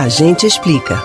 A gente explica.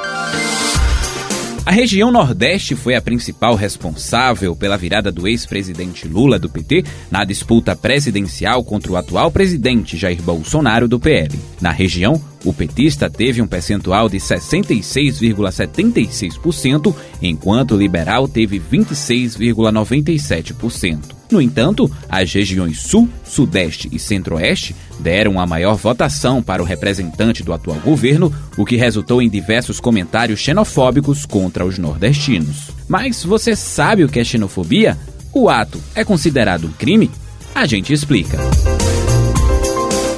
A região Nordeste foi a principal responsável pela virada do ex-presidente Lula do PT na disputa presidencial contra o atual presidente Jair Bolsonaro do PL. Na região, o petista teve um percentual de 66,76%, enquanto o liberal teve 26,97%. No entanto, as regiões Sul, Sudeste e Centro-Oeste deram a maior votação para o representante do atual governo, o que resultou em diversos comentários xenofóbicos contra os nordestinos. Mas você sabe o que é xenofobia? O ato é considerado um crime? A gente explica.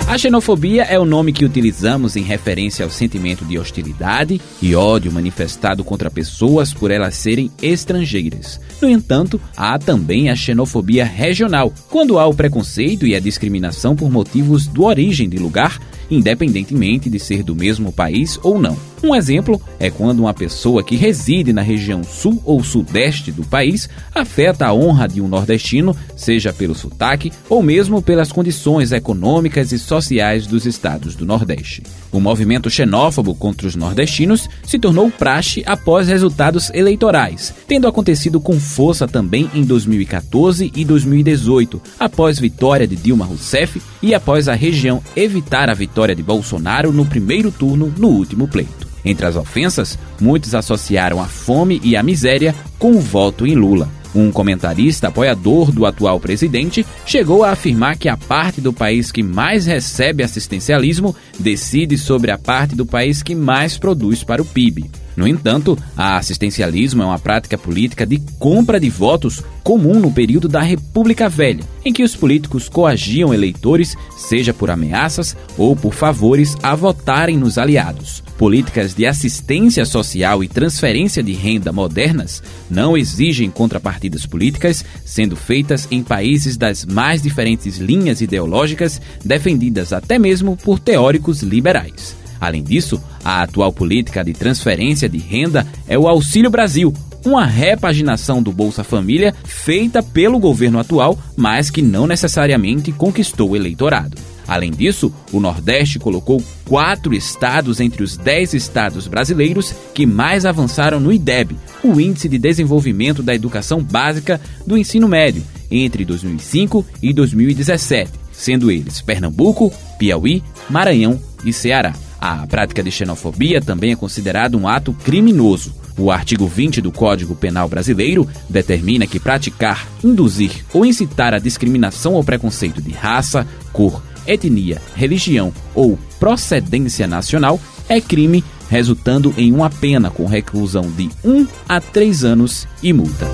A xenofobia é o nome que utilizamos em referência ao sentimento de hostilidade e ódio manifestado contra pessoas por elas serem estrangeiras. No entanto, há também a xenofobia regional, quando há o preconceito e a discriminação por motivos do origem de lugar, independentemente de ser do mesmo país ou não. Um exemplo é quando uma pessoa que reside na região sul ou sudeste do país afeta a honra de um nordestino, seja pelo sotaque ou mesmo pelas condições econômicas e sociais dos estados do Nordeste. O movimento xenófobo contra os nordestinos se tornou praxe após resultados eleitorais, tendo acontecido com força também em 2014 e 2018, após vitória de Dilma Rousseff e após a região evitar a vitória de Bolsonaro no primeiro turno no último pleito. Entre as ofensas, muitos associaram a fome e a miséria com o voto em Lula. Um comentarista apoiador do atual presidente chegou a afirmar que a parte do país que mais recebe assistencialismo decide sobre a parte do país que mais produz para o PIB. No entanto, a assistencialismo é uma prática política de compra de votos comum no período da República Velha, em que os políticos coagiam eleitores, seja por ameaças ou por favores, a votarem nos aliados. Políticas de assistência social e transferência de renda modernas não exigem contrapartidas políticas, sendo feitas em países das mais diferentes linhas ideológicas, defendidas até mesmo por teóricos liberais. Além disso, a atual política de transferência de renda é o Auxílio Brasil, uma repaginação do Bolsa Família feita pelo governo atual, mas que não necessariamente conquistou o eleitorado. Além disso, o Nordeste colocou quatro estados entre os dez estados brasileiros que mais avançaram no IDEB, o Índice de Desenvolvimento da Educação Básica do Ensino Médio, entre 2005 e 2017, sendo eles Pernambuco, Piauí, Maranhão e Ceará. A prática de xenofobia também é considerado um ato criminoso. O artigo 20 do Código Penal Brasileiro determina que praticar, induzir ou incitar a discriminação ou preconceito de raça, cor, etnia, religião ou procedência nacional é crime, resultando em uma pena com reclusão de 1 a 3 anos e multa.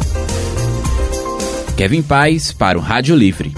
Kevin Paz para o Rádio Livre.